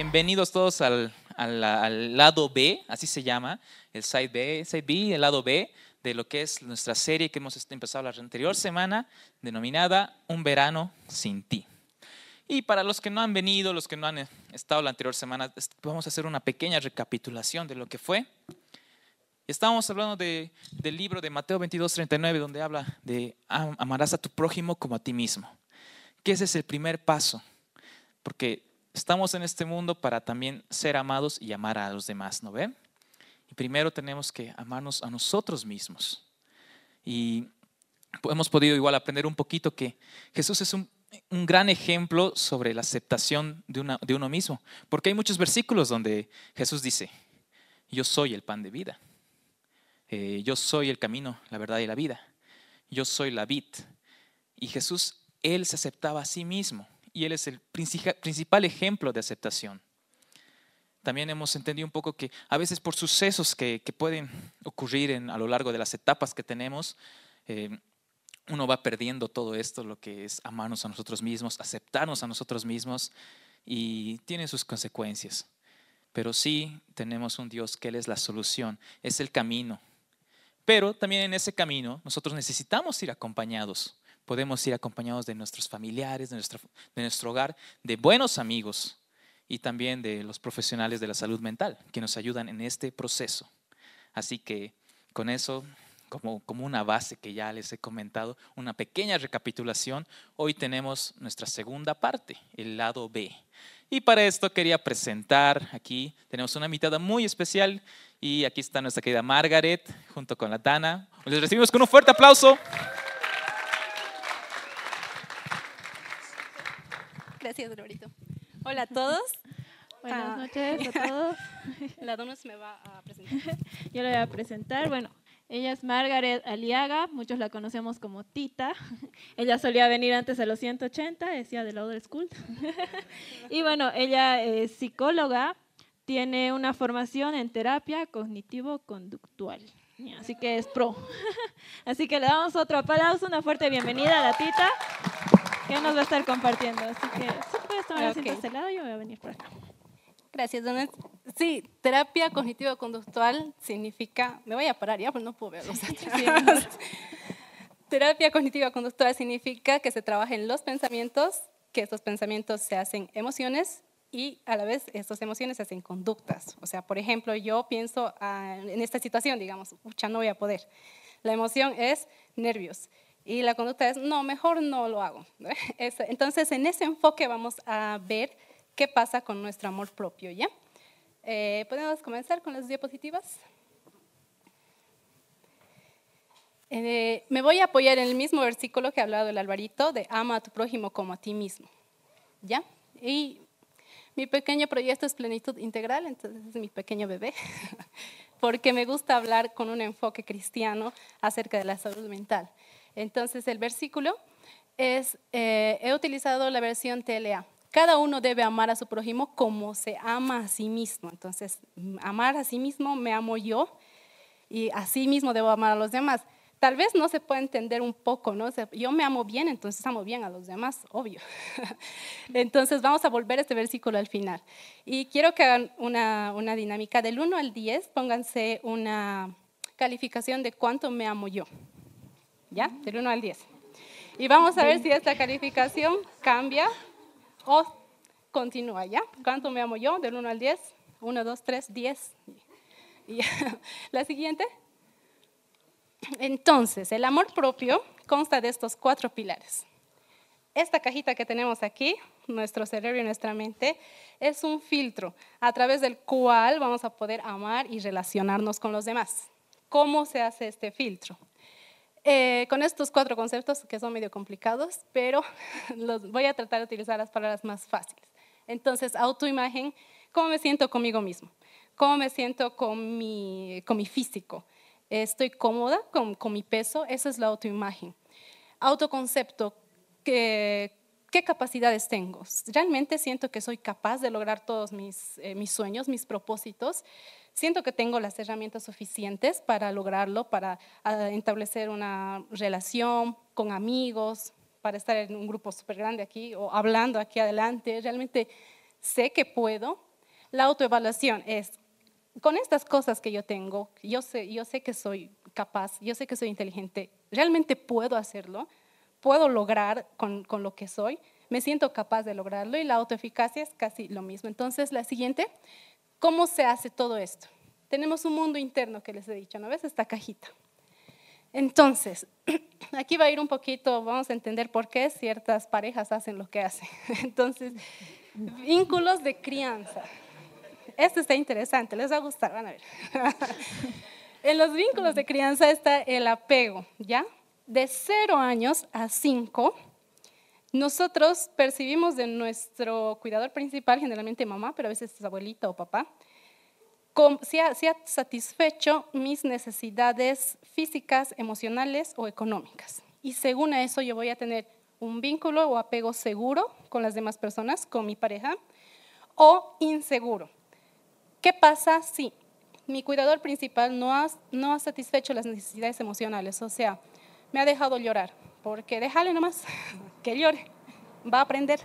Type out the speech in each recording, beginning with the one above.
bienvenidos todos al, lado B, así se llama, el Side B, Side B, el lado B de lo que es nuestra serie que hemos empezado la anterior semana, denominada Un verano sin ti. Y para los que no han venido, los que no han estado la anterior semana, vamos a hacer una pequeña recapitulación de lo que fue. Estábamos hablando del libro de Mateo 22, 39, donde habla de amarás a tu prójimo como a ti mismo. Que ese es el primer paso, porque estamos en este mundo para también ser amados y amar a los demás, ¿no ven? Y primero tenemos que amarnos a nosotros mismos. Y hemos podido igual aprender un poquito que Jesús es un, gran ejemplo sobre la aceptación de, de uno mismo, porque hay muchos versículos donde Jesús dice, yo soy el pan de vida, eh, yo soy el camino, la verdad y la vida, yo soy la vid. Y Jesús, Él se aceptaba a sí mismo y Él es el principal ejemplo de aceptación. También hemos entendido un poco que a veces por sucesos que, pueden ocurrir a lo largo de las etapas que tenemos, eh, uno va perdiendo todo esto, lo que es amarnos a nosotros mismos, aceptarnos a nosotros mismos y tiene sus consecuencias. Pero sí tenemos un Dios que Él es la solución, es el camino. Pero también en ese camino nosotros necesitamos ir acompañados podemos ir acompañados de nuestros familiares, de nuestro, de nuestro hogar, de buenos amigos y también de los profesionales de la salud mental que nos ayudan en este proceso. Así que con eso, como, como una base que ya les he comentado, una pequeña recapitulación, hoy tenemos nuestra segunda parte, el lado B. Y para esto quería presentar aquí, tenemos una invitada muy especial y aquí está nuestra querida Margaret junto con la Dana. Les recibimos con un fuerte aplauso. Gracias, Roberto. Hola a todos. Buenas ah, noches a todos. La Donos me va a presentar. Yo le voy a presentar. Bueno, ella es Margaret Aliaga, muchos la conocemos como Tita. Ella solía venir antes a los 180, decía de la Old School. y bueno, ella es psicóloga, tiene una formación en terapia cognitivo-conductual. Así que es pro. Así que le damos otro aplauso, una fuerte bienvenida a la Tita que nos va a estar compartiendo. Así que si puedes tomar asiento a este lado, yo voy a venir por acá. Gracias, Donet. Sí, terapia cognitivo-conductual significa, me voy a parar ya, pues no puedo ver los Terapia cognitiva-conductual significa que se trabaja en los pensamientos, que estos pensamientos se hacen emociones y a la vez estas emociones se hacen conductas. O sea, por ejemplo, yo pienso ah, en esta situación, digamos, ya no voy a poder. La emoción es nervios y la conducta es, no, mejor no lo hago. Entonces, en ese enfoque vamos a ver qué pasa con nuestro amor propio, ¿ya? Eh, ¿Podemos comenzar con las diapositivas? Eh, me voy a apoyar en el mismo versículo que ha hablado el Alvarito, de ama a tu prójimo como a ti mismo, ¿ya? Y mi pequeño proyecto es plenitud integral, entonces es mi pequeño bebé, porque me gusta hablar con un enfoque cristiano acerca de la salud mental. Entonces el versículo es, eh, he utilizado la versión TLA. Cada uno debe amar a su prójimo como se ama a sí mismo. Entonces, amar a sí mismo me amo yo y a sí mismo debo amar a los demás. Tal vez no se puede entender un poco, ¿no? yo me amo bien, entonces amo bien a los demás, obvio. entonces vamos a volver a este versículo al final. Y quiero que hagan una, una dinámica del 1 al 10, pónganse una calificación de cuánto me amo yo. ¿Ya? Del 1 al 10. Y vamos a ver si esta calificación cambia o continúa, ¿ya? ¿Cuánto me amo yo? Del 1 al 10. 1, 2, 3, 10. Y la siguiente. Entonces, el amor propio consta de estos cuatro pilares. Esta cajita que tenemos aquí, nuestro cerebro y nuestra mente, es un filtro a través del cual vamos a poder amar y relacionarnos con los demás. ¿Cómo se hace este filtro? Eh, con estos cuatro conceptos que son medio complicados, pero los voy a tratar de utilizar las palabras más fáciles. Entonces, autoimagen, ¿cómo me siento conmigo mismo? ¿Cómo me siento con mi, con mi físico? ¿Estoy cómoda con, con mi peso? Esa es la autoimagen. Autoconcepto, ¿qué, ¿qué capacidades tengo? ¿Realmente siento que soy capaz de lograr todos mis, eh, mis sueños, mis propósitos? Siento que tengo las herramientas suficientes para lograrlo, para ah, establecer una relación con amigos, para estar en un grupo súper grande aquí o hablando aquí adelante. Realmente sé que puedo La autoevaluación es, con estas cosas que yo tengo, yo sé, yo sé que soy capaz, yo sé que soy inteligente, realmente puedo hacerlo, puedo lograr con, con lo que soy, me siento capaz de lograrlo y la autoeficacia es casi lo mismo. Entonces, la siguiente, ¿cómo se hace todo esto? Tenemos un mundo interno que les he dicho, ¿no ves? Esta cajita. Entonces, aquí va a ir un poquito, vamos a entender por qué ciertas parejas hacen lo que hacen. Entonces, vínculos de crianza. Esto está interesante, les va a gustar, van a ver. En los vínculos de crianza está el apego, ¿ya? De cero años a cinco, nosotros percibimos de nuestro cuidador principal, generalmente mamá, pero a veces es abuelita o papá, si ha, satisfecho mis necesidades físicas, emocionales o económicas. Y según eso yo voy a tener un vínculo o apego seguro con las demás personas, con mi pareja, o inseguro. ¿Qué pasa si mi cuidador principal no ha, no ha satisfecho las necesidades emocionales? O sea, me ha dejado llorar, porque déjale nomás que llore, va a aprender.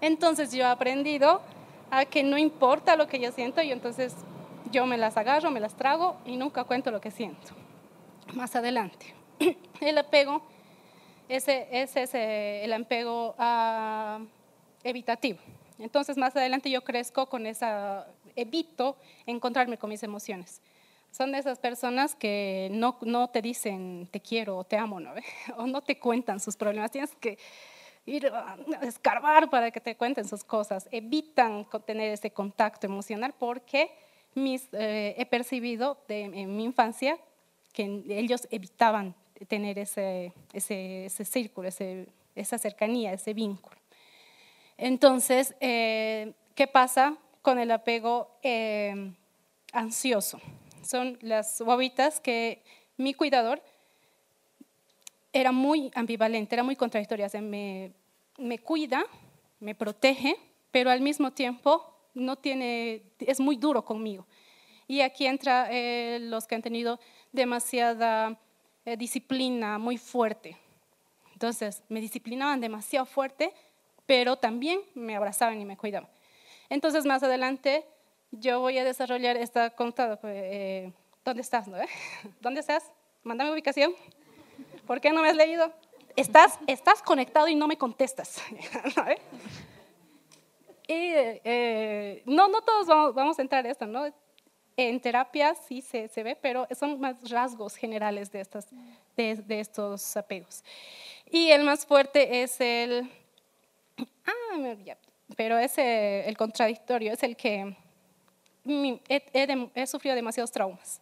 Entonces yo he aprendido a que no importa lo que yo siento y entonces yo me las agarro, me las trago y nunca cuento lo que siento. Más adelante, el apego, ese, ese es el apego uh, evitativo. Entonces más adelante yo crezco con esa, evito encontrarme con mis emociones. Son de esas personas que no, te dicen te quiero o te amo, ¿no? o no te cuentan sus problemas. Tienes que ir a escarbar para que te cuenten sus cosas. Evitan tener ese contacto emocional porque eh, he percibido en mi infancia que ellos evitaban tener ese, círculo, esa cercanía, ese vínculo. Entonces, eh, ¿qué pasa con el apego eh, ansioso? Son las bobitas que mi cuidador era muy ambivalente, era muy contradictoria. me, me cuida, me protege, pero al mismo tiempo no tiene, es muy duro conmigo. Y aquí entra eh, los que han tenido demasiada eh, disciplina muy fuerte. Entonces, me disciplinaban demasiado fuerte, pero también me abrazaban y me cuidaban. Entonces, más adelante, yo voy a desarrollar esta contada. Eh, ¿Dónde estás? No, ¿Dónde estás? Mándame ubicación. ¿Por qué no me has leído? Estás, estás conectado y no me contestas. Y, eh, no, no todos vamos, a entrar en esto, ¿no? En terapia sí se, se, ve, pero son más rasgos generales de, estas, de, de, estos apegos. Y el más fuerte es el, ah, me olvidé, pero es el, contradictorio, es el que he, he, sufrido demasiados traumas.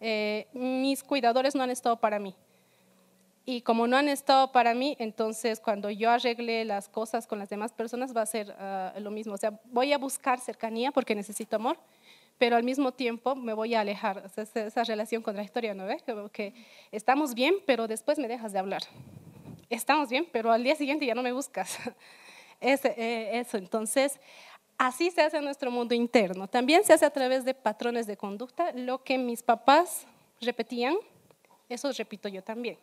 Eh, mis cuidadores no han estado para mí. Y como no han estado para mí, entonces cuando yo arregle las cosas con las demás personas va a ser ah, lo mismo. O sea, voy a buscar cercanía porque necesito amor, pero al mismo tiempo me voy a alejar. O sea, esa, relación contradictoria, ¿no ves? Como que estamos bien, pero después me dejas de hablar. Estamos bien, pero al día siguiente ya no me buscas. Eh, eso, entonces, así se hace en nuestro mundo interno. También se hace a través de patrones de conducta. Lo que mis papás repetían, eso repito yo también.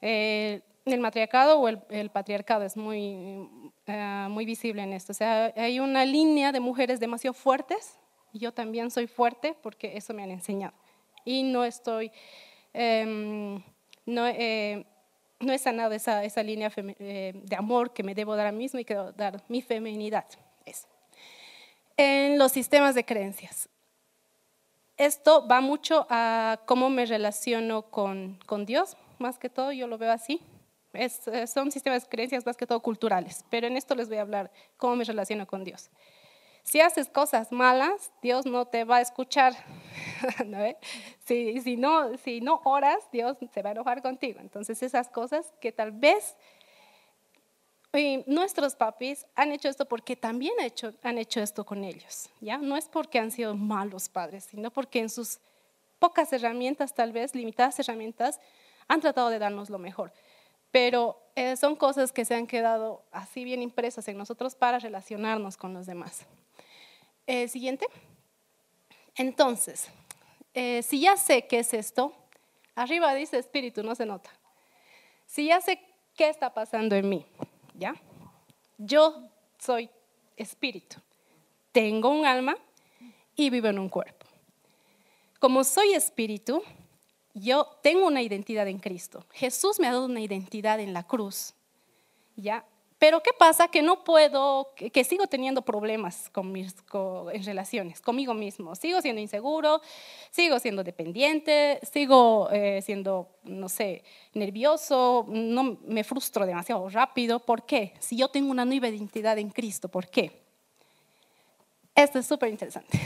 Eh, el matriarcado o el, patriarcado es muy, eh, muy visible en esto. O sea, hay una línea de mujeres demasiado fuertes yo también soy fuerte porque eso me han enseñado. Y no estoy, em, no, eh, no he sanado esa, esa línea de amor que me debo dar a mí mismo y que debo dar mi feminidad. En los sistemas de creencias. Esto va mucho a cómo me relaciono con, con Dios, más que todo yo lo veo así. Es, eh, son sistemas de creencias más que todo culturales, pero en esto les voy a hablar cómo me relaciono con Dios. Si haces cosas malas, Dios no te va a escuchar. Si, si, no, si no oras, Dios se va a enojar contigo. Entonces esas cosas que tal vez nuestros papis han hecho esto porque también han hecho, han hecho esto con ellos. ¿ya? No es porque han sido malos padres, sino porque en sus pocas herramientas, tal vez limitadas herramientas, han tratado de darnos lo mejor. Pero eh, son cosas que se han quedado así bien impresas en nosotros para relacionarnos con los demás. Eh, siguiente. Entonces, eh, si ya sé qué es esto, arriba dice espíritu, no se nota. Si ya sé qué está pasando en mí, ¿ya? Yo soy espíritu. tengo un alma y vivo en un cuerpo. Como soy espíritu, yo tengo una identidad en Cristo. Jesús me ha dado una identidad en la cruz. ¿Ya? Pero ¿qué pasa? Que no puedo, que, sigo teniendo problemas con mis, en relaciones, conmigo mismo. Sigo siendo inseguro, sigo siendo dependiente, sigo eh, siendo, no sé, nervioso, no, me frustro demasiado rápido. ¿Por qué? Si yo tengo una nueva identidad en Cristo, ¿por qué? Esto es súper interesante.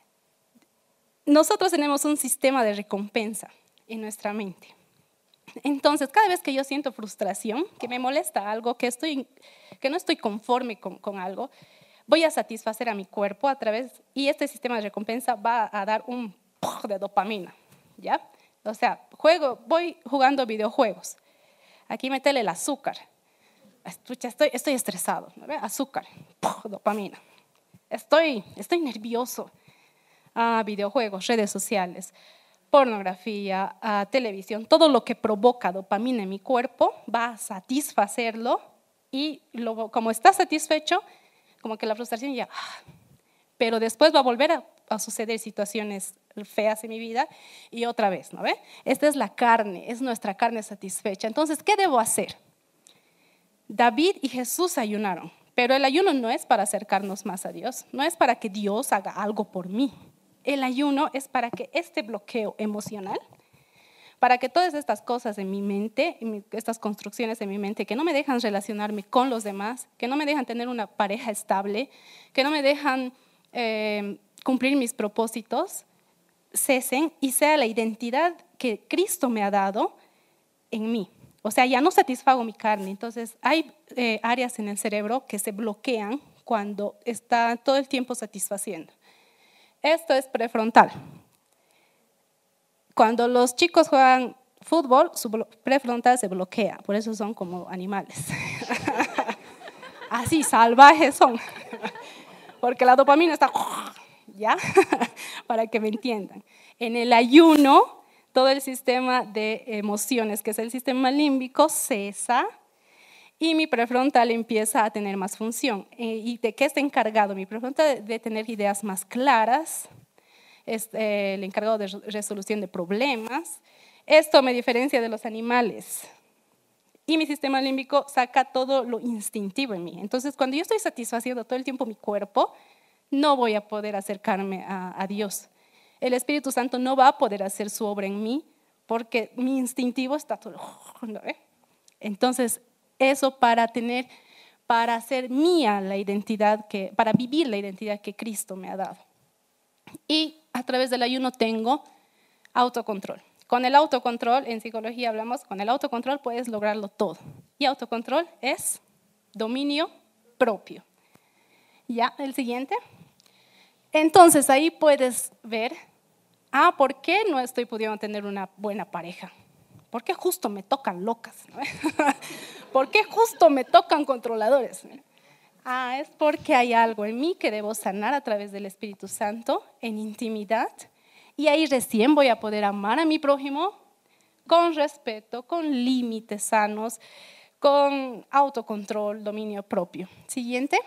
Nosotros tenemos un sistema de recompensa en nuestra mente. Entonces, cada vez que yo siento frustración, que me molesta algo, que, no estoy conforme con, con algo, voy a satisfacer a mi cuerpo a través, y este sistema de recompensa va a dar un de dopamina, ¿ya? O sea, juego, voy jugando videojuegos. Aquí metele el azúcar. Estoy, estoy estresado, ¿no? azúcar, dopamina. Estoy, estoy nervioso. Ah, videojuegos, redes sociales pornografía, televisión, todo lo que provoca dopamina en mi cuerpo va a satisfacerlo y luego, como está satisfecho, como que la frustración ya, ah, pero después va a volver a, suceder situaciones feas en mi vida y otra vez, ¿no ve? Esta es la carne, es nuestra carne satisfecha. Entonces, ¿qué debo hacer? David y Jesús ayunaron, pero el ayuno no es para acercarnos más a Dios, no es para que Dios haga algo por mí el ayuno es para que este bloqueo emocional, para que todas estas cosas en mi mente, estas construcciones en mi mente que no me dejan relacionarme con los demás, que no me dejan tener una pareja estable, que no me dejan eh, cumplir mis propósitos, cesen y sea la identidad que Cristo me ha dado en mí. O sea, ya no satisfago mi carne. Entonces, hay eh, áreas en el cerebro que se bloquean cuando está todo el tiempo satisfaciendo. Esto es prefrontal. Cuando los chicos juegan fútbol, su prefrontal se bloquea, por eso son como animales. Así, salvajes son. Porque la dopamina está, ¿ya? Para que me entiendan. En el ayuno, todo el sistema de emociones, que es el sistema límbico, cesa y mi prefrontal empieza a tener más función. Eh, ¿Y de qué está encargado? Mi prefrontal de tener ideas más claras, es eh, el encargado de resolución de problemas. Esto me diferencia de los animales. Y mi sistema límbico saca todo lo instintivo en mí. Entonces, cuando yo estoy satisfaciendo todo el tiempo mi cuerpo, no voy a poder acercarme a, a Dios. El Espíritu Santo no va a poder hacer su obra en mí porque mi instintivo está todo... Entonces, eso para tener, para hacer mía la identidad que, para vivir la identidad que Cristo me ha dado. Y a través del ayuno tengo autocontrol. Con el autocontrol, en psicología hablamos, con el autocontrol puedes lograrlo todo. Y autocontrol es dominio propio. Ya, el siguiente. Entonces ahí puedes ver, ah, ¿por qué no estoy pudiendo tener una buena pareja? ¿Por qué justo me tocan locas? ¿Por qué justo me tocan controladores? Ah, es porque hay algo en mí que debo sanar a través del Espíritu Santo en intimidad y ahí recién voy a poder amar a mi prójimo con respeto, con límites sanos, con autocontrol, dominio propio. Siguiente.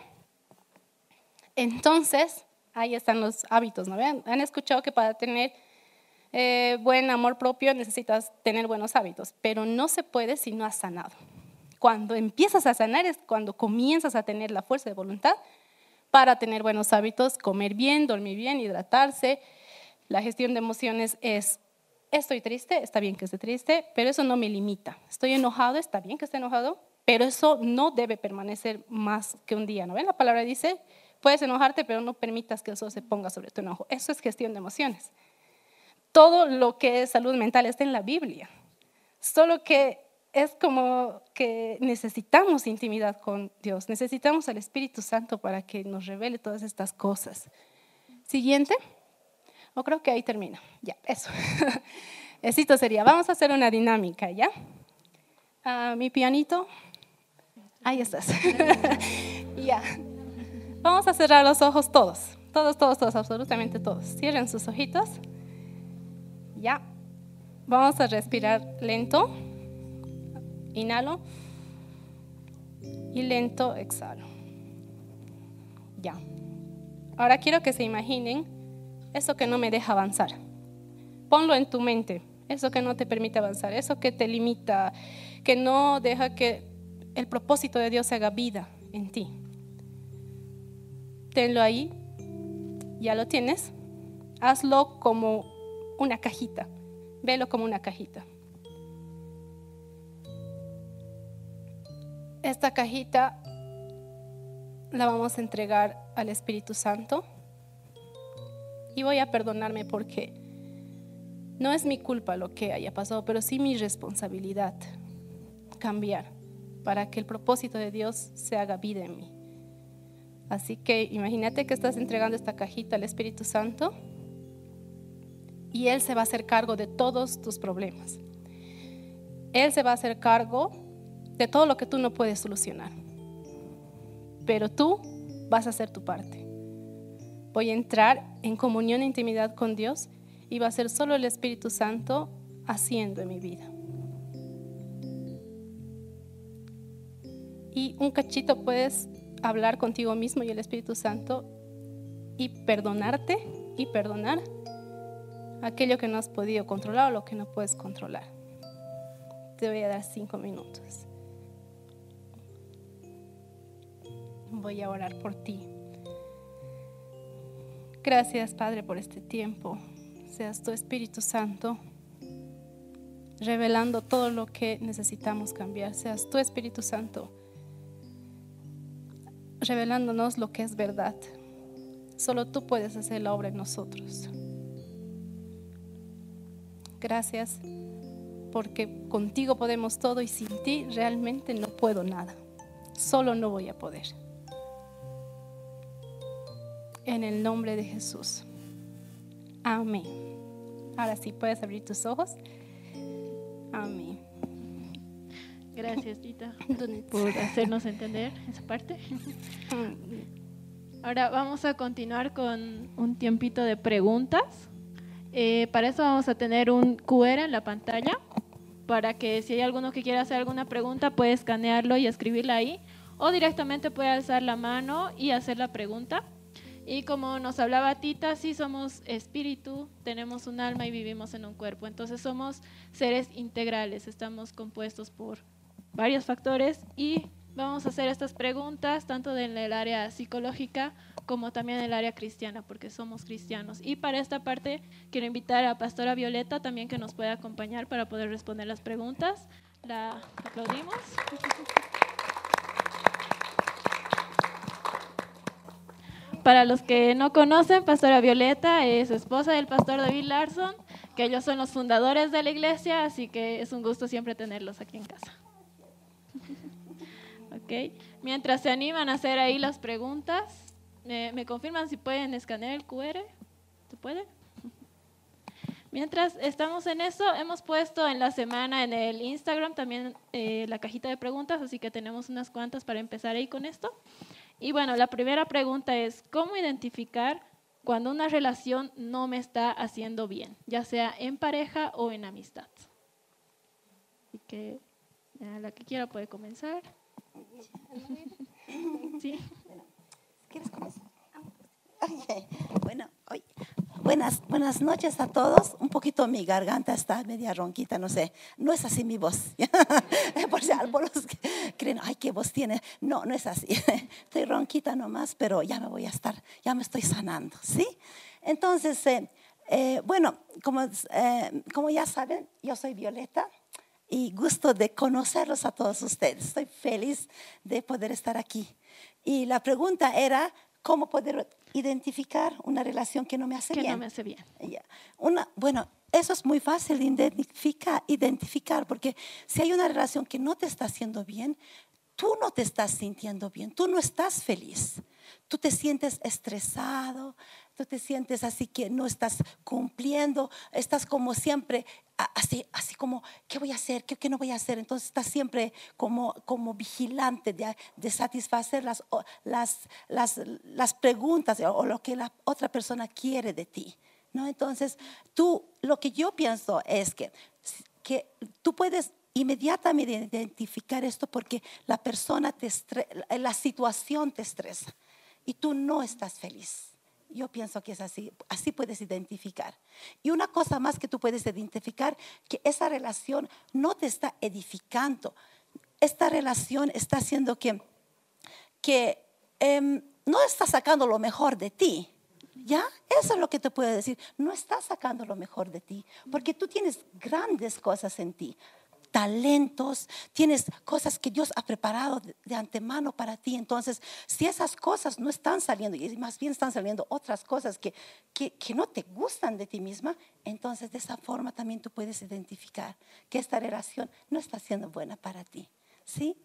Entonces, ahí están los hábitos, ¿no? Han escuchado que para tener eh, buen amor propio necesitas tener buenos hábitos, pero no se puede si no has sanado. Cuando empiezas a sanar es cuando comienzas a tener la fuerza de voluntad para tener buenos hábitos, comer bien, dormir bien, hidratarse. La gestión de emociones es, estoy triste, está bien que esté triste, pero eso no me limita. Estoy enojado, está bien que esté enojado, pero eso no debe permanecer más que un día. ¿no ven? La palabra dice, puedes enojarte, pero no permitas que eso se ponga sobre tu enojo. Eso es gestión de emociones todo lo que es salud mental está en la Biblia. Solo que es como que necesitamos intimidad con Dios, necesitamos al Espíritu Santo para que nos revele todas estas cosas. Siguiente. O creo que ahí termina. Ya, eso. Esto sería, vamos a hacer una dinámica, ¿ya? Ah, mi pianito. Ahí estás. ya. Vamos a cerrar los ojos todos. Todos, todos, todos, absolutamente todos. Cierren sus ojitos. Ya. Vamos a respirar lento. Inhalo. Y lento exhalo. Ya. Ahora quiero que se imaginen eso que no me deja avanzar. Ponlo en tu mente, eso que no te permite avanzar, eso que te limita, que no deja que el propósito de Dios se haga vida en ti. Tenlo ahí, ya lo tienes, hazlo como una cajita, velo como una cajita. Esta cajita la vamos a entregar al Espíritu Santo y voy a perdonarme porque no es mi culpa lo que haya pasado, pero sí mi responsabilidad cambiar para que el propósito de Dios se haga vida en mí. Así que imagínate que estás entregando esta cajita al Espíritu Santo y Él se va a hacer cargo de todos tus problemas. Él se va a hacer cargo de todo lo que tú no puedes solucionar. Pero tú vas a hacer tu parte. Voy a entrar en comunión e intimidad con Dios y va a ser solo el Espíritu Santo haciendo en mi vida. Y un cachito puedes hablar contigo mismo y el Espíritu Santo y perdonarte y perdonar aquello que no has podido controlar o lo que no puedes controlar. Te voy a dar cinco minutos. Voy a orar por ti. Gracias, Padre, por este tiempo. Seas tu Espíritu Santo revelando todo lo que necesitamos cambiar. Seas tu Espíritu Santo revelándonos lo que es verdad. Solo tú puedes hacer la obra en nosotros. Gracias porque contigo podemos todo y sin ti realmente no puedo nada. Solo no voy a poder. En el nombre de Jesús. Amén. Ahora sí puedes abrir tus ojos. Amén. Gracias, Tita, por hacernos entender esa parte. Ahora vamos a continuar con un tiempito de preguntas. Eh, para eso vamos a tener un QR en la pantalla para que si hay alguno que quiera hacer alguna pregunta puede escanearlo y escribirla ahí o directamente puede alzar la mano y hacer la pregunta. Y como nos hablaba Tita, sí somos espíritu, tenemos un alma y vivimos en un cuerpo. Entonces somos seres integrales, estamos compuestos por varios factores y vamos a hacer estas preguntas tanto en el área psicológica como también el área cristiana, porque somos cristianos. Y para esta parte quiero invitar a Pastora Violeta también que nos pueda acompañar para poder responder las preguntas. La aplaudimos. Para los que no conocen, Pastora Violeta es esposa del pastor David Larson, que ellos son los fundadores de la iglesia, así que es un gusto siempre tenerlos aquí en casa. Mientras se animan a hacer ahí las preguntas, ¿me, confirman si pueden escanear el QR? ¿Se puede? Mientras estamos en eso, hemos puesto en la semana en el Instagram también eh, la cajita de preguntas, así que tenemos unas cuantas para empezar ahí con esto. Y bueno, la primera pregunta es, ¿cómo identificar cuando una relación no me está haciendo bien, ya sea en pareja o en amistad? Así que la que quiera puede comenzar. Sí. ¿Quieres comenzar? Bueno, hoy, buenas, buenas noches a todos. Un poquito mi garganta está media ronquita, no sé. No es así mi voz. Por si algunos creen, ay, qué voz tiene. No, no es así. Estoy ronquita nomás, pero ya me voy a estar, ya me estoy sanando, ¿sí? Entonces, eh, eh, bueno, como, eh, como ya saben, yo soy Violeta y gusto de conocerlos a todos ustedes. Estoy feliz de poder estar aquí. Y la pregunta era, ¿cómo poder identificar una relación que no me hace que bien? no me hace bien. Una, bueno, eso es muy fácil de identificar, identificar, porque si hay una relación que no te está haciendo bien, tú no te estás sintiendo bien, tú no estás feliz, tú te sientes estresado, tú te sientes así que no estás cumpliendo, estás como siempre, así, así como, ¿qué voy a hacer? ¿Qué, no voy a hacer? Entonces estás siempre como, como vigilante de, de satisfacer las, las, las, las preguntas o lo que la otra persona quiere de ti. ¿no? Entonces, tú, lo que yo pienso es que, que tú puedes inmediatamente identificar esto porque la persona te la situación te estresa y tú no estás feliz Yo pienso que es así, así puedes identificar. Y una cosa más que tú puedes identificar, que esa relación no te está edificando. Esta relación está haciendo que, que em, no está sacando lo mejor de ti. ¿Ya? Eso es lo que te puedo decir. No está sacando lo mejor de ti, porque tú tienes grandes cosas en ti talentos, tienes cosas que Dios ha preparado de, antemano para ti. Entonces, si esas cosas no están saliendo y más bien están saliendo otras cosas que, que, que no te gustan de ti misma, entonces de esa forma también tú puedes identificar que esta relación no está siendo buena para ti. ¿Sí?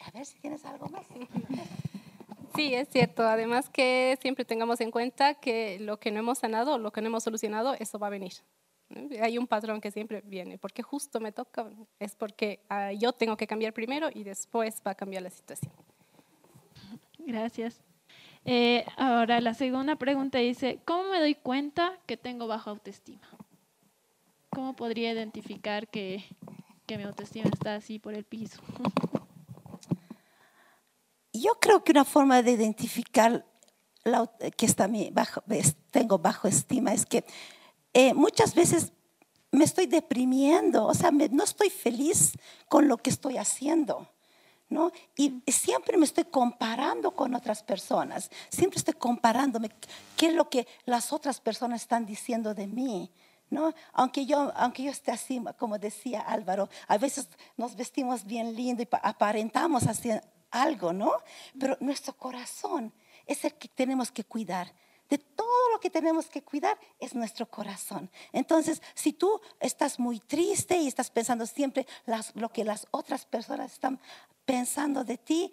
A ver si tienes algo más. Sí, es cierto. Además que siempre tengamos en cuenta que lo que no hemos sanado, lo que no hemos solucionado, eso va a venir. Hay un patrón que siempre viene, porque justo me toca, es porque ah, yo tengo que cambiar primero y después va a cambiar la situación. Gracias. Eh, ahora, la segunda pregunta dice, ¿cómo me doy cuenta que tengo baja autoestima? ¿Cómo podría identificar que, que mi autoestima está así por el piso? Yo creo que una forma de identificar que está mi bajo, tengo bajo estima es que eh, muchas veces me estoy deprimiendo, o sea, no estoy feliz con lo que estoy haciendo. ¿No? Y siempre me estoy comparando con otras personas, siempre estoy comparándome qué es lo que las otras personas están diciendo de mí. ¿No? Aunque yo, aunque yo esté así, como decía Álvaro, a veces nos vestimos bien lindo y aparentamos así algo, ¿no? Pero nuestro corazón es el que tenemos que cuidar de todo lo que tenemos que cuidar es nuestro corazón. Entonces, si tú estás muy triste y estás pensando siempre lo que las otras personas están pensando de ti,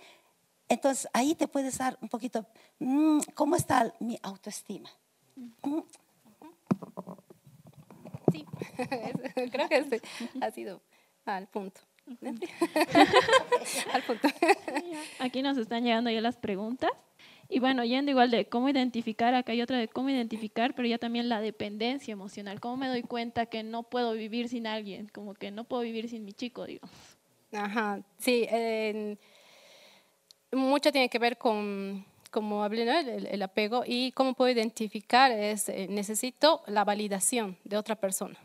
entonces ahí te puedes dar un poquito, mm, ¿cómo está mi autoestima? Sí, creo que este ha sido al punto. al punto. Aquí nos están llegando ya las preguntas. Y bueno, yendo igual de cómo identificar, acá hay otra de cómo identificar, pero ya también la dependencia emocional. ¿Cómo me doy cuenta que no puedo vivir sin alguien? Como que no puedo vivir sin mi chico, digo. Ajá, sí. mucho tiene que ver con, como hablé, el, el, apego y cómo puedo identificar es, eh, necesito la validación de otra persona.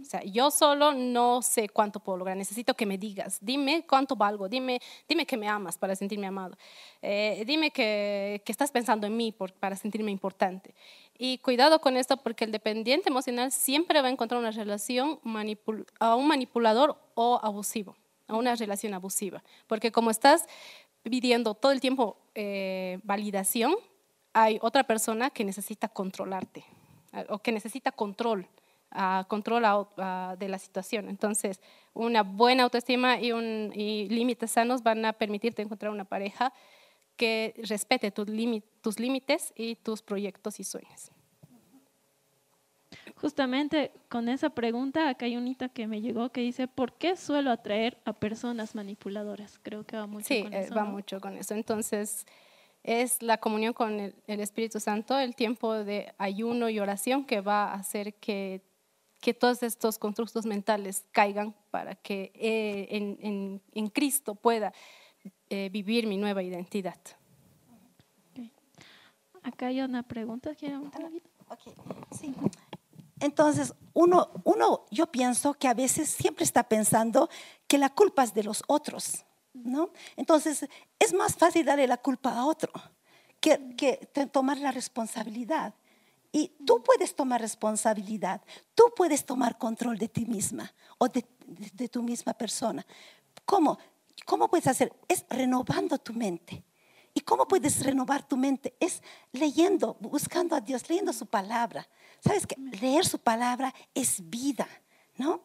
O sea, yo solo no sé cuánto puedo lograr, necesito que me digas, dime cuánto valgo, dime, dime que me amas para sentirme amado, eh, dime que, que, estás pensando en mí por, para sentirme importante. Y cuidado con esto porque el dependiente emocional siempre va a encontrar una relación a un manipulador o abusivo, a una relación abusiva, porque como estás pidiendo todo el tiempo eh, validación, hay otra persona que necesita controlarte o que necesita control control de la situación. Entonces, una buena autoestima y, un, límites sanos van a permitirte encontrar una pareja que respete tus, tus límites y tus proyectos y sueños. Justamente con esa pregunta, acá hay unita que me llegó que dice, ¿por qué suelo atraer a personas manipuladoras? Creo que va mucho con eh, eso. Sí, va mucho con eso. Entonces, es la comunión con el, el, Espíritu Santo, el tiempo de ayuno y oración que va a hacer que que todos estos constructos mentales caigan para que eh, en, en, Cristo pueda eh, vivir mi nueva identidad. Acá hay una pregunta. Okay. Sí. Entonces, uno, uno, yo pienso que a veces siempre está pensando que la culpa es de los otros, ¿no? Entonces, es más fácil darle la culpa a otro que, que tomar la responsabilidad. Y tú puedes tomar responsabilidad, tú puedes tomar control de ti misma o de, tu misma persona. ¿Cómo? ¿Cómo puedes hacer? Es renovando tu mente. ¿Y cómo puedes renovar tu mente? Es leyendo, buscando a Dios, leyendo su palabra. ¿Sabes que leer su palabra es vida? ¿no?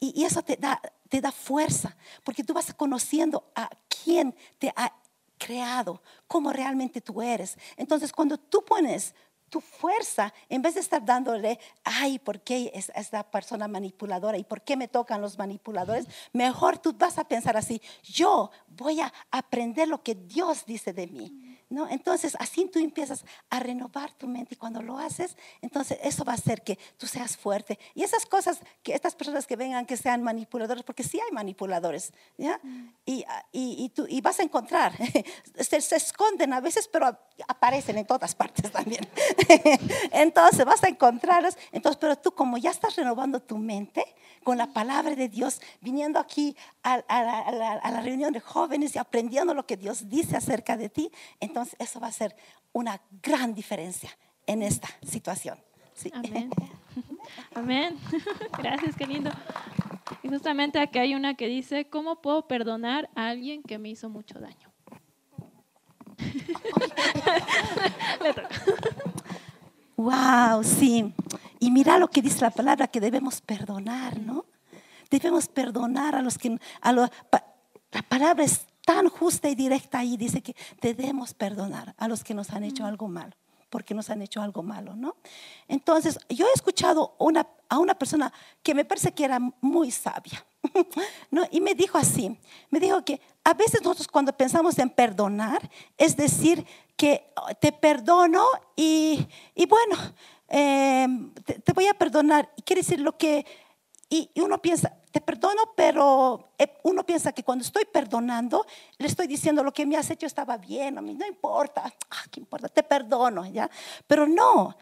Y eso te da, te da fuerza, porque tú vas conociendo a quién te ha creado, cómo realmente tú eres. Entonces, cuando tú pones tu fuerza, en vez de estar dándole, ay, ¿por qué es esta persona manipuladora y por qué me tocan los manipuladores? Mejor tú vas a pensar así, yo voy a aprender lo que Dios dice de mí. ¿No? Entonces, así tú empiezas a renovar tu mente y cuando lo haces, entonces eso va a hacer que tú seas fuerte. Y esas cosas, que estas personas que vengan que sean manipuladores, porque sí hay manipuladores, ¿ya? y, y, y, tú, y vas a encontrar. Se, se esconden a veces, pero aparecen en todas partes también. Entonces vas a encontrarlos. Entonces, pero tú como ya estás renovando tu mente con la palabra de Dios, viniendo aquí a, a la, a la- a la reunión de jóvenes y aprendiendo lo que Dios dice acerca de ti, entonces eso va a ser una gran diferencia en esta situación. Sí. Amén. Amén. Gracias, qué lindo. Y justamente aquí hay una que dice, ¿cómo puedo perdonar a alguien que me hizo mucho daño? Le toca. Wow, sí. Y mira lo que dice la palabra, que debemos perdonar, ¿no? Debemos perdonar a los que... A lo- pa- la palabra es tan justa y directa ahí, dice que debemos perdonar a los que nos han hecho algo malo, porque nos han hecho algo malo, ¿no? Entonces, yo he escuchado una, a una persona que me parece que era muy sabia, ¿no? Y me dijo así, me dijo que a veces nosotros cuando pensamos en perdonar, es decir, que oh, te perdono y, y bueno, eh, te, te voy a perdonar. Quiere decir lo que, y, uno piensa, te perdono, pero eh, uno piensa que cuando estoy perdonando, le estoy diciendo lo que me has hecho estaba bien, a mí no importa, ah, ¿qué importa? Te perdono, ¿ya? Pero no,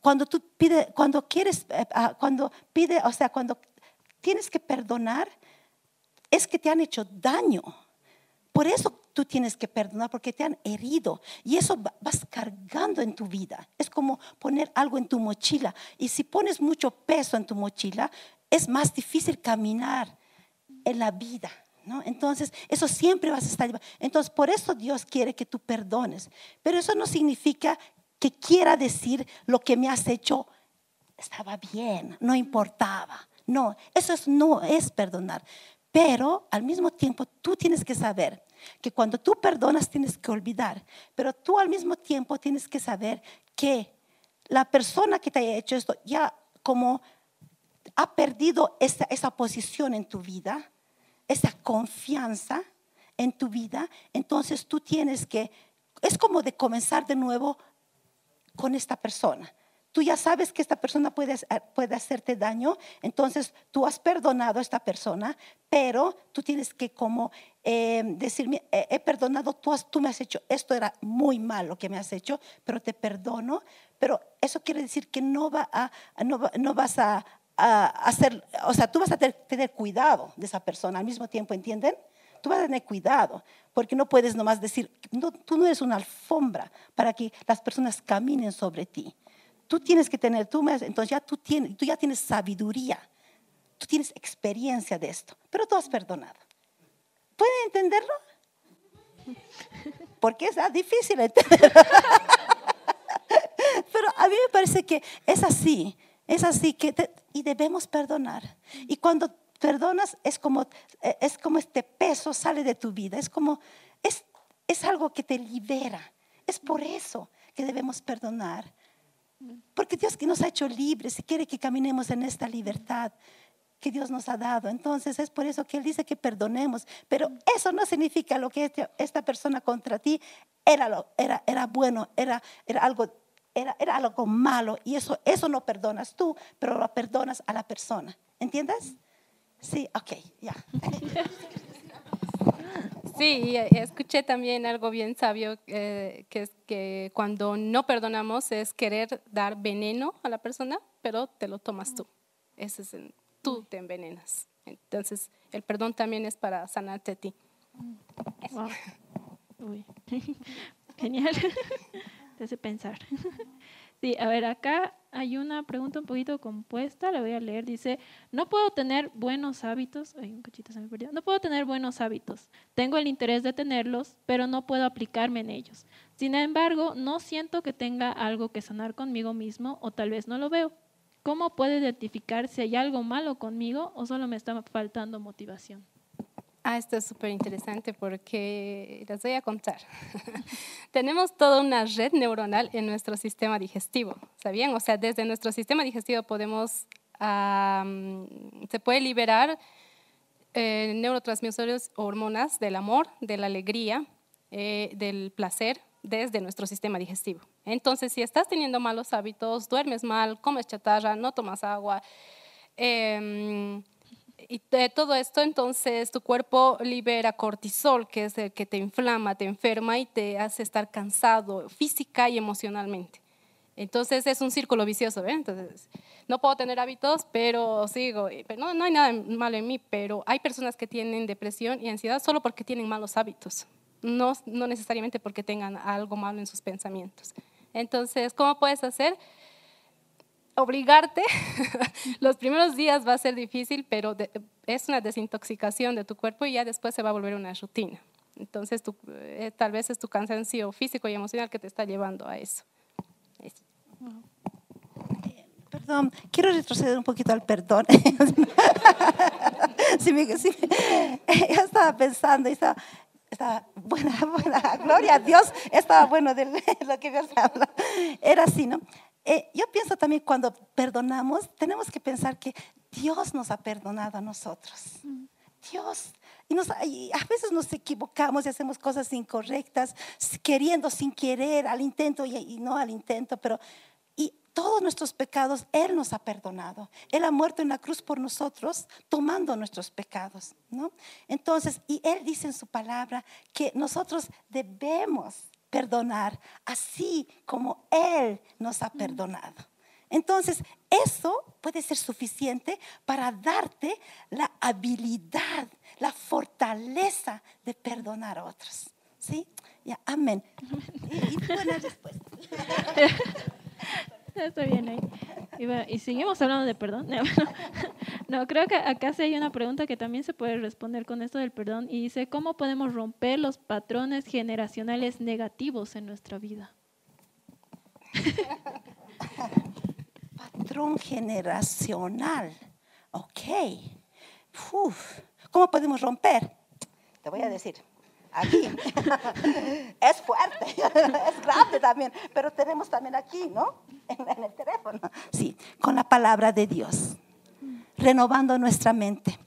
cuando tú pides, cuando quieres, eh, ah, cuando pide, o sea, cuando tienes que perdonar, es que te han hecho daño. Por eso tú tienes que perdonar, porque te han herido. Y eso va- vas cargando en tu vida. Es como poner algo en tu mochila. Y si pones mucho peso en tu mochila, es más difícil caminar en la vida. ¿no? Entonces, eso siempre vas a estar llevando. Entonces, por eso Dios quiere que tú perdones. Pero eso no significa que quiera decir lo que me has hecho estaba bien, no importaba. No, eso es, no es perdonar. Pero al mismo tiempo tú tienes que saber que cuando tú perdonas tienes que olvidar. Pero tú al mismo tiempo tienes que saber que la persona que te haya hecho esto ya como ha perdido esa, esa posición en tu vida, esa confianza en tu vida, entonces tú tienes que, es como de comenzar de nuevo con esta persona. Tú ya sabes que esta persona puede, puede hacerte daño, entonces tú has perdonado a esta persona, pero tú tienes que como eh, decirme, eh, he perdonado, tú, has, me has hecho, esto era muy malo que me has hecho, pero te perdono, pero eso quiere decir que no, va a, no, no vas a, a hacer, o sea, tú vas a tener, tener cuidado de esa persona al mismo tiempo, ¿entienden? Tú vas a tener cuidado, porque no puedes nomás decir, no, tú no eres una alfombra para que las personas caminen sobre ti. Tú tienes que tener, tú me entonces ya tú, tienes, tú ya tienes sabiduría, tú tienes experiencia de esto, pero tú has perdonado. ¿Pueden entenderlo? Porque es ah, difícil entenderlo. Pero a mí me parece que es así, es así que y debemos perdonar. Y cuando perdonas es como es como este peso sale de tu vida, es como es es algo que te libera. Es por eso que debemos perdonar. Porque Dios que nos ha hecho libres y quiere que caminemos en esta libertad que Dios nos ha dado. Entonces es por eso que Él dice que perdonemos. Pero eso no significa lo que este- esta persona contra ti era, lo, era, era bueno, era, era, algo, era, era algo malo. Y eso, eso no perdonas tú, pero lo perdonas a la persona. ¿Entiendes? Sí, ok, ya. Sí, y, eh, escuché también algo bien sabio, eh, que es que cuando no perdonamos es querer dar veneno a la persona, pero te lo tomas tú. Ese es tú te envenenas. Entonces, el perdón también es para sanarte a ti. Genial. Te hace pensar. Sí, a ver, acá hay una pregunta un poquito compuesta, la voy a leer. Dice, no puedo tener buenos hábitos. Ay, un cachito se me perdió. No puedo tener buenos hábitos. Tengo el interés de tenerlos, pero no puedo aplicarme en ellos. Sin embargo, no siento que tenga algo que sanar conmigo mismo o tal vez no lo veo. ¿Cómo puedo identificar si hay algo malo conmigo o solo me está faltando motivación? Ah, esto es súper interesante porque les voy a contar. Tenemos toda una red neuronal en nuestro sistema digestivo, ¿sabían? O sea, desde nuestro sistema digestivo podemos, am, se puede liberar eh, neurotransmisores, hormonas del amor, de la alegría, eh, del placer desde nuestro sistema digestivo. Entonces, si estás teniendo malos hábitos, duermes mal, comes chatarra, no tomas agua, em, Y todo esto, entonces, tu cuerpo libera cortisol, que es el que te inflama, te enferma y te hace estar cansado física y emocionalmente. Entonces es un círculo vicioso, ¿ven? Entonces, no puedo tener hábitos, pero sigo. No, no hay nada malo en mí, pero hay personas que tienen depresión y ansiedad solo porque tienen malos hábitos, no, no necesariamente porque tengan algo malo en sus pensamientos. Entonces, ¿cómo puedes hacer? Obligarte, los primeros días va a ser difícil, pero es una desintoxicación de tu cuerpo y ya después se va a volver una rutina. Entonces, eh, tal vez es tu cansancio físico y emocional que te está llevando a eso. Perdón, quiero retroceder un poquito al perdón. sí, sí, yo estaba pensando estaba, estaba buena, buena, gloria a Dios, estaba bueno de lo que habías hablado. Era así, ¿no? Eh, yo pienso también cuando perdonamos, tenemos que pensar que Dios nos ha perdonado a nosotros. Dios. Y, nos, a veces nos equivocamos y hacemos cosas incorrectas, queriendo sin querer, al intento y, no al intento, pero y todos nuestros pecados Él nos ha perdonado. Él ha muerto en la cruz por nosotros, tomando nuestros pecados. ¿no? Entonces, y Él dice en su palabra que nosotros debemos perdonar, así como Él nos ha perdonado. Entonces, eso puede ser suficiente para darte la habilidad, la fortaleza de perdonar a otros. ¿Sí? Ya, amén. Y, buena respuesta. Está bien ahí. Y, seguimos hablando de perdón. No, creo que acá sí hay una pregunta que también se puede responder con esto del perdón y dice, ¿cómo podemos romper los patrones generacionales negativos en nuestra vida? Patrón generacional. Ok. ¿Cómo podemos romper? Te voy a decir. Aquí. es fuerte, es grande también, pero tenemos también aquí, ¿no? En, el teléfono. Sí, con la palabra de Dios, renovando nuestra mente.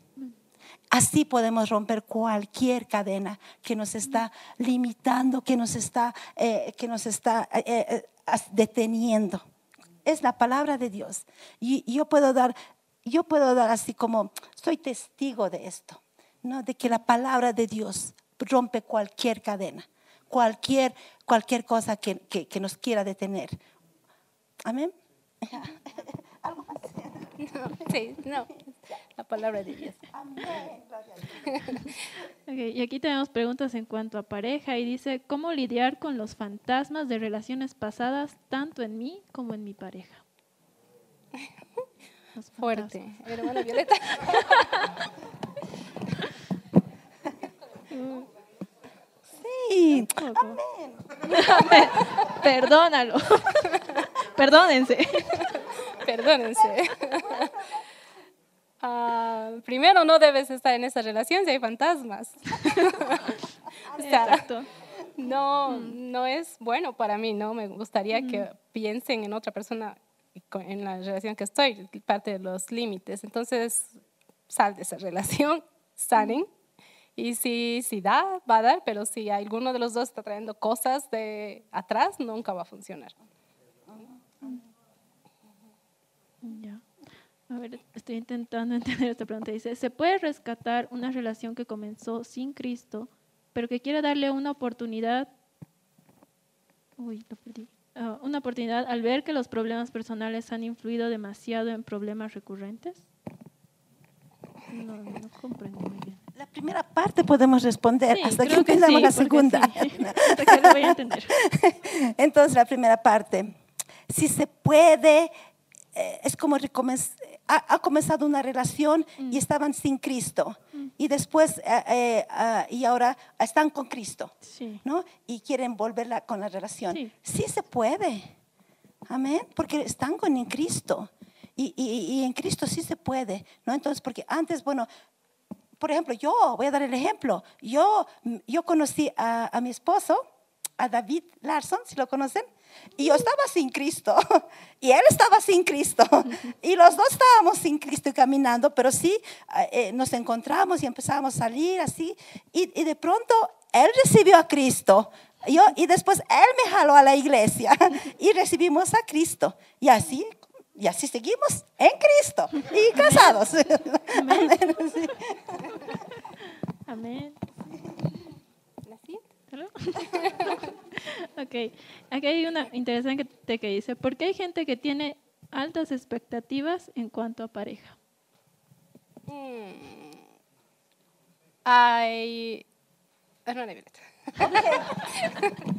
Así podemos romper cualquier cadena que nos está limitando, que nos está, eh, que nos está eh, eh, deteniendo. Es la palabra de Dios. Y yo puedo dar, yo puedo dar así como, soy testigo de esto, ¿no? de que la palabra de Dios rompe cualquier cadena, cualquier, cualquier cosa que, que, nos quiera detener. Amén. ¿Algo más? sí, no, la palabra de Dios. Amén. Okay, y aquí tenemos preguntas en cuanto a pareja y dice, ¿cómo lidiar con los fantasmas de relaciones pasadas tanto en mí como en mi pareja? Fuerte, hermana Violeta. Amén. Perdónalo. Perdónense. Perdónense. Ah, primero, no debes estar en esa relación si hay fantasmas. Exacto. No, no es bueno para mí, ¿no? Me gustaría que piensen en otra persona en la relación que estoy, parte de los límites. Entonces, sal de esa relación, salen y si, si da, va a dar, pero si alguno de los dos está trayendo cosas de atrás, nunca va a funcionar. Ya. A ver, estoy intentando entender esta pregunta. Dice, ¿se puede rescatar una relación que comenzó sin Cristo, pero que quiere darle una oportunidad? Uy, lo perdí. Ah, una oportunidad al ver que los problemas personales han influido demasiado en problemas recurrentes? No, no comprendo muy bien. La primera parte podemos responder hasta que empezamos la segunda. Entonces, la primera parte. Si se puede, eh, es como ha, ha, comenzado una relación y mm. estaban sin Cristo. Mm. Y después, eh, eh, ah, y ahora están con Cristo. ¿no? Y quieren volverla con la relación. Sí. se puede. Amén. Porque están con en Cristo. Y, y, y, en Cristo sí se puede, ¿no? Entonces, porque antes, bueno, por ejemplo, yo, voy a dar el ejemplo, yo, yo conocí a, mi esposo, a David Larson, si lo conocen, y yo estaba sin Cristo, y él estaba sin Cristo, y los dos estábamos sin Cristo caminando, pero sí eh, nos encontramos y empezamos a salir así, y, y de pronto él recibió a Cristo, yo, y después él me jaló a la iglesia y recibimos a Cristo. Y así Y así seguimos en Cristo y casados. Amén. Amén, sí. Amén. Ok, aquí hay una interesante que dice, ¿por qué hay gente que tiene altas expectativas en cuanto a pareja? Mm. Violeta.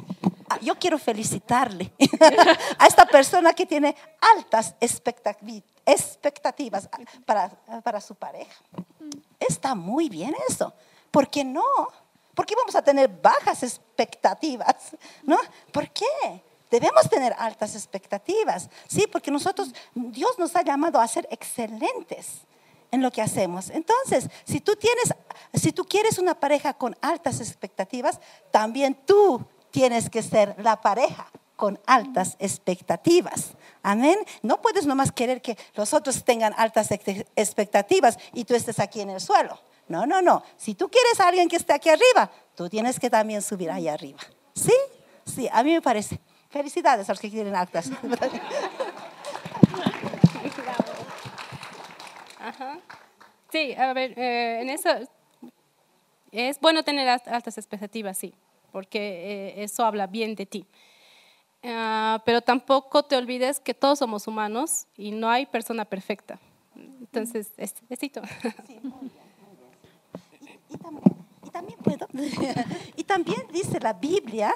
Ah, Yo quiero felicitarle a esta persona que tiene altas expectativas para, para su pareja. Está muy bien eso. ¿Por qué no? ¿Por qué vamos a tener bajas expectativas? ¿No? ¿Por qué? Debemos tener altas expectativas. Sí, porque nosotros, Dios nos ha llamado a ser excelentes en lo que hacemos. Entonces, si tú tienes, si tú quieres una pareja con altas expectativas, también tú tienes que ser la pareja con altas expectativas. Amén. No puedes nomás querer que los otros tengan altas ex- expectativas y tú estés aquí en el suelo. No, no, no. Si tú quieres a alguien que esté aquí arriba, tú tienes que también subir ahí arriba. ¿Sí? Sí, a mí me parece. Felicidades a los que quieren altas. Sí, a ver, eh, en eso es bueno tener alt- altas expectativas, sí, porque eh, eso habla bien de ti. Ah, pero tampoco te olvides que todos somos humanos y no hay persona perfecta. Entonces, es, besito. Y también, y también puedo. y también dice la Biblia,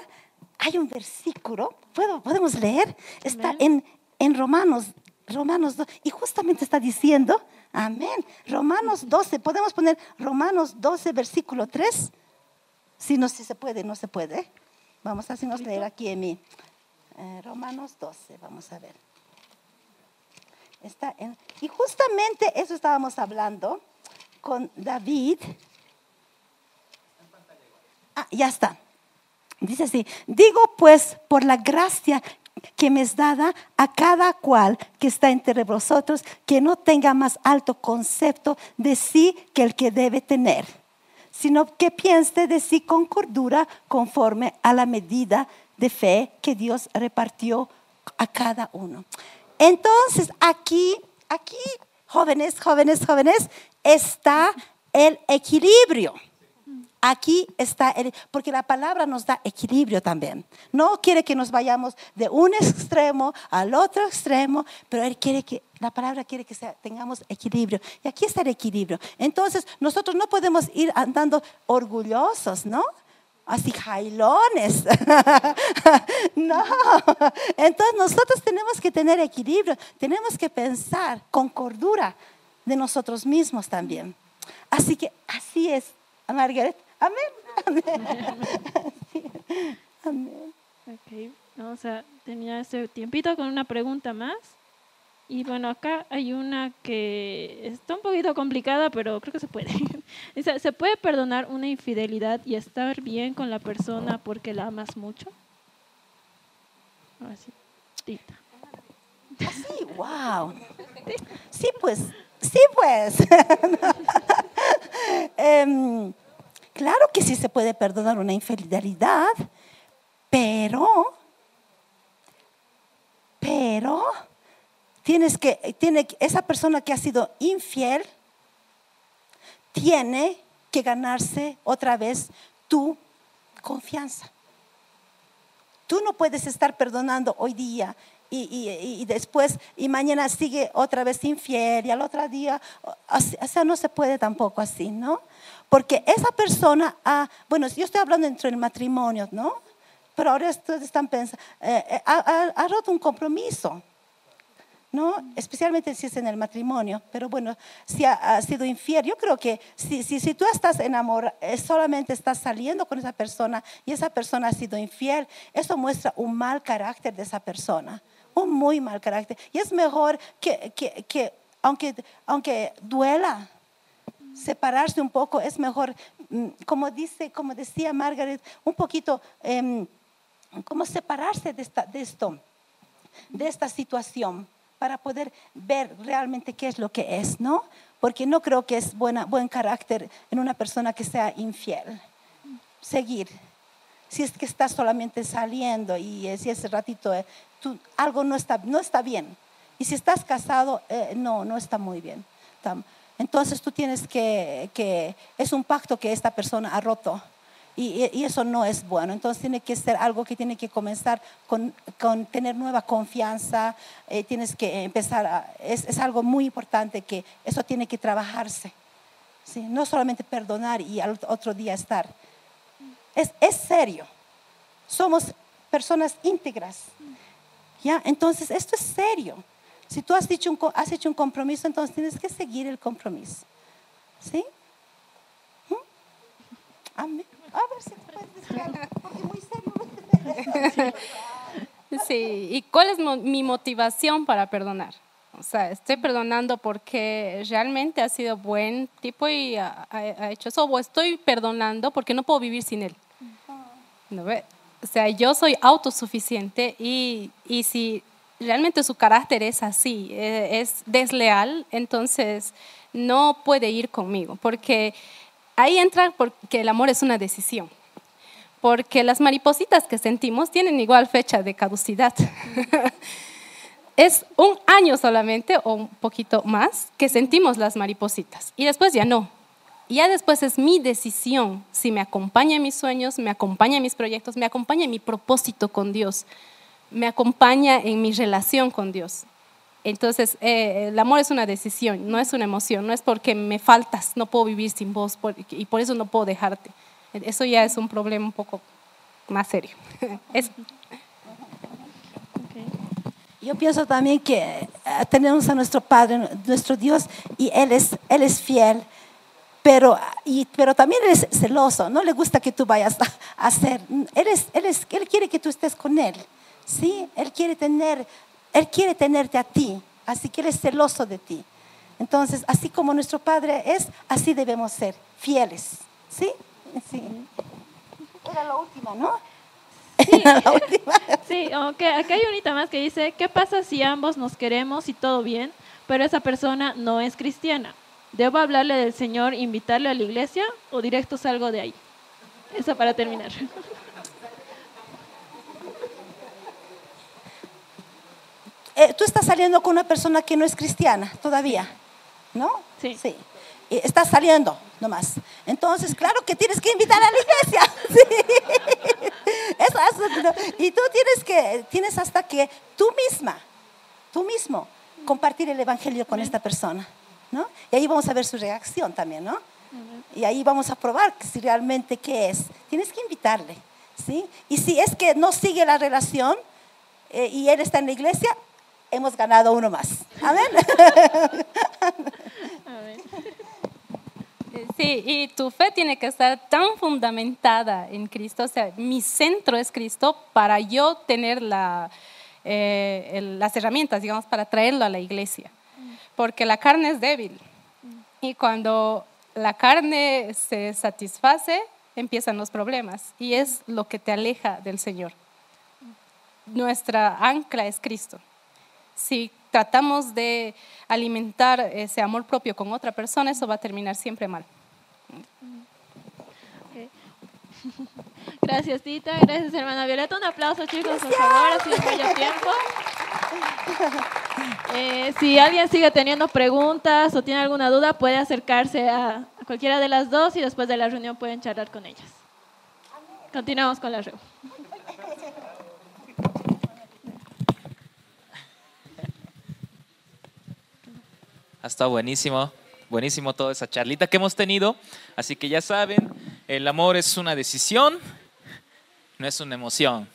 hay un versículo, ¿puedo, podemos leer, está en, en Romanos, Romanos 2, y justamente está diciendo, amén, Romanos 12, podemos poner Romanos 12, versículo 3, si no, si se puede, no se puede. Vamos a hacernos leer aquí en mi eh, Romanos 12, vamos a ver. Está en, y justamente eso estábamos hablando con David. Ah, ya está. Dice así, digo pues por la gracia que me es dada a cada cual que está entre vosotros, que no tenga más alto concepto de sí que el que debe tener, sino que piense de sí con cordura conforme a la medida de fe que Dios repartió a cada uno. Entonces, aquí, aquí, jóvenes, jóvenes, jóvenes, está el equilibrio. Aquí está, el, porque la palabra nos da equilibrio también. No quiere que nos vayamos de un extremo al otro extremo, pero Él quiere que, la palabra quiere que sea- tengamos equilibrio. Y aquí está el equilibrio. Entonces, nosotros no podemos ir andando orgullosos, ¿no? Así jailones. no. Entonces, nosotros tenemos que tener equilibrio. Tenemos que pensar con cordura de nosotros mismos también. Así que así es, Margaret. Amén. Amén. Amén. Ok, vamos a terminar este tiempito con una pregunta más. Y bueno, acá hay una que está un poquito complicada, pero creo que se puede. Dice, ¿se puede perdonar una infidelidad y estar bien con la persona porque la amas mucho? Ahora sí, Tita. Sí, wow. Sí, pues, sí, pues. Em, claro que sí se puede perdonar una infidelidad, pero, pero, tienes que, tiene, esa persona que ha sido infiel, tiene que ganarse otra vez tu confianza. Tú no puedes estar perdonando hoy día y, y- y después y mañana sigue otra vez infiel y al otro día, o sea, no se puede tampoco así, ¿no? Porque esa persona, ha- bueno, yo estoy hablando dentro del matrimonio, ¿no? Pero ahora ustedes están pensando, eh, eh, ha, ha- ha roto un compromiso. ¿no? Especialmente si es en el matrimonio, pero bueno, si ha, ha sido infiel, yo creo que si, si, si tú estás enamorado, solamente estás saliendo con esa persona y esa persona ha sido infiel, eso muestra un mal carácter de esa persona, muy mal carácter. Y es mejor que, que, que aunque, aunque duela, separarse un poco, es mejor, mm, como, dice, como decía Margaret, un poquito, em, como separarse de, esta, de esto de esta situación para poder ver realmente qué es lo que es, ¿no? Porque no creo que es buena, buen carácter en una persona que sea infiel. Seguir. Si es que estás solamente saliendo y eh, si ese ratito eh, tú- algo no está, no está bien. Y si estás casado, eh, no, no está muy bien. Entonces tú tienes que, que, es un pacto que esta persona ha roto. Y- y eso no es bueno. Entonces tiene que ser algo que tiene que comenzar con, con tener nueva confianza. eh, tienes que empezar a, es, es algo muy importante que eso tiene que trabajarse. ¿sí? No solamente perdonar y al otro día estar. Es, serio. Somos personas íntegras. ¿ya? Entonces, esto es serio. Si tú has, dicho un has hecho un compromiso, entonces tienes que seguir el compromiso. ¿Sí? ¿Mm? Amén. A ver si puedes porque muy serio. Sí, ¿y cuál es mi motivación para perdonar? O sea, estoy perdonando porque realmente ha sido buen tipo y ha hecho eso, o estoy perdonando porque no puedo vivir sin él. ¿No ve? O sea, yo soy autosuficiente y, y si realmente su carácter es así, eh, es desleal, entonces no puede ir conmigo, porque ahí entra porque el amor es una decisión porque las maripositas que sentimos tienen igual fecha de caducidad. es un año solamente o un poquito más que sentimos las maripositas y después ya no. Ya después es mi decisión si me acompaña en mis sueños, me acompaña en mis proyectos, me acompaña en mi propósito con Dios, me acompaña en mi relación con Dios. Entonces, eh, el amor es una decisión, no es una emoción, no es porque me faltas, no puedo vivir sin vos y por eso no puedo dejarte. Eso ya es un problema un poco más serio. Yo pienso también que eh, tenemos a nuestro Padre, nuestro Dios, y Él es, él es fiel, pero, y, pero también Él es celoso, no le gusta que tú vayas a, hacer. Él, es, él, es, él quiere que tú estés con Él, ¿sí? Él quiere, tener, él quiere tenerte a ti, así que Él es celoso de ti. Entonces, así como nuestro Padre es, así debemos ser, fieles, ¿sí? Sí. Era la última, ¿no? Era la última. Sí, aunque acá hay unita más que dice, ¿qué pasa si ambos nos queremos y todo bien, pero esa persona no es cristiana? ¿Debo hablarle del Señor, invitarle a la iglesia o directo salgo de ahí? Eso para terminar. Eh, tú estás saliendo con una persona que no es cristiana todavía, ¿no? Sí. Y estás saliendo nomás. Entonces, claro que tienes que invitar a la iglesia. Sí. Eso, eso, y tú tienes que, tienes hasta que tú misma, tú mismo, compartir el evangelio con esta persona, ¿no? Y ahí vamos a ver su reacción también, ¿no? Y ahí vamos a probar si realmente qué es. Tienes que invitarle, ¿sí? Y si es que no sigue la relación eh, y él está en la iglesia, hemos ganado uno más. Amén. Ver. Sí, y tu fe tiene que estar tan fundamentada en Cristo, o sea, mi centro es Cristo para yo tener la, eh, el- las herramientas, digamos, para traerlo a la iglesia. Porque la carne es débil. Y cuando la carne se satisface, empiezan los problemas. Y es lo que te aleja del Señor. Nuestra ancla es Cristo. Si tratamos de alimentar ese amor propio con otra persona, eso va a terminar siempre mal. Gracias, Tita. Gracias, hermana Violeta. Un aplauso, chicos, por favor. Ha sido tiempo. Eh, si alguien sigue teniendo preguntas o tiene alguna duda, puede acercarse a, cualquiera de las dos y después de la reunión pueden charlar con ellas. Continuamos con la reunión. Ha estado buenísimo, buenísimo toda esa charlita que hemos tenido. Así que ya saben, el amor es una decisión, no es una emoción.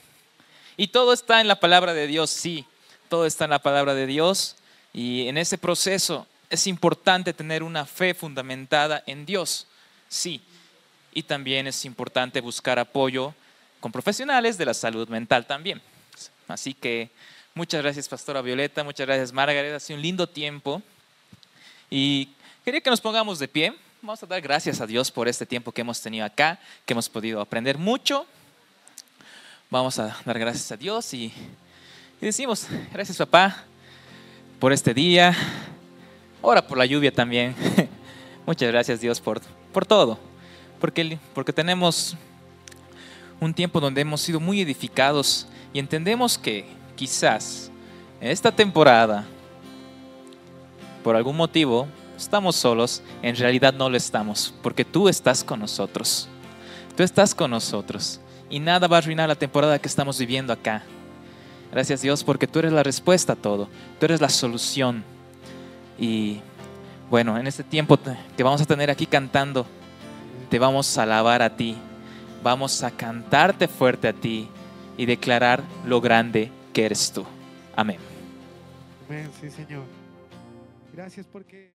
Y todo está en la palabra de Dios, sí, todo está en la palabra de Dios. Y en ese proceso es importante tener una fe fundamentada en Dios, sí. Y también es importante buscar apoyo con profesionales de la salud mental también. Así que muchas gracias, Pastora Violeta, muchas gracias, Margaret. Ha sido un lindo tiempo. Y quería que nos pongamos de pie. Vamos a dar gracias a Dios por este tiempo que hemos tenido acá, que hemos podido aprender mucho. Vamos a dar gracias a Dios y, y decimos, gracias papá por este día. Ora por la lluvia también. Muchas gracias Dios por, por todo. Porque, porque tenemos un tiempo donde hemos sido muy edificados y entendemos que quizás esta temporada por algún motivo estamos solos, en realidad no lo estamos, porque tú estás con nosotros. Tú estás con nosotros y nada va a arruinar la temporada que estamos viviendo acá. Gracias Dios porque tú eres la respuesta a todo, tú eres la solución. Y bueno, en este tiempo que vamos a tener aquí cantando, te vamos a alabar a ti, vamos a cantarte fuerte a ti y declarar lo grande que eres tú. Amén. Amén, sí, Señor. Gracias porque...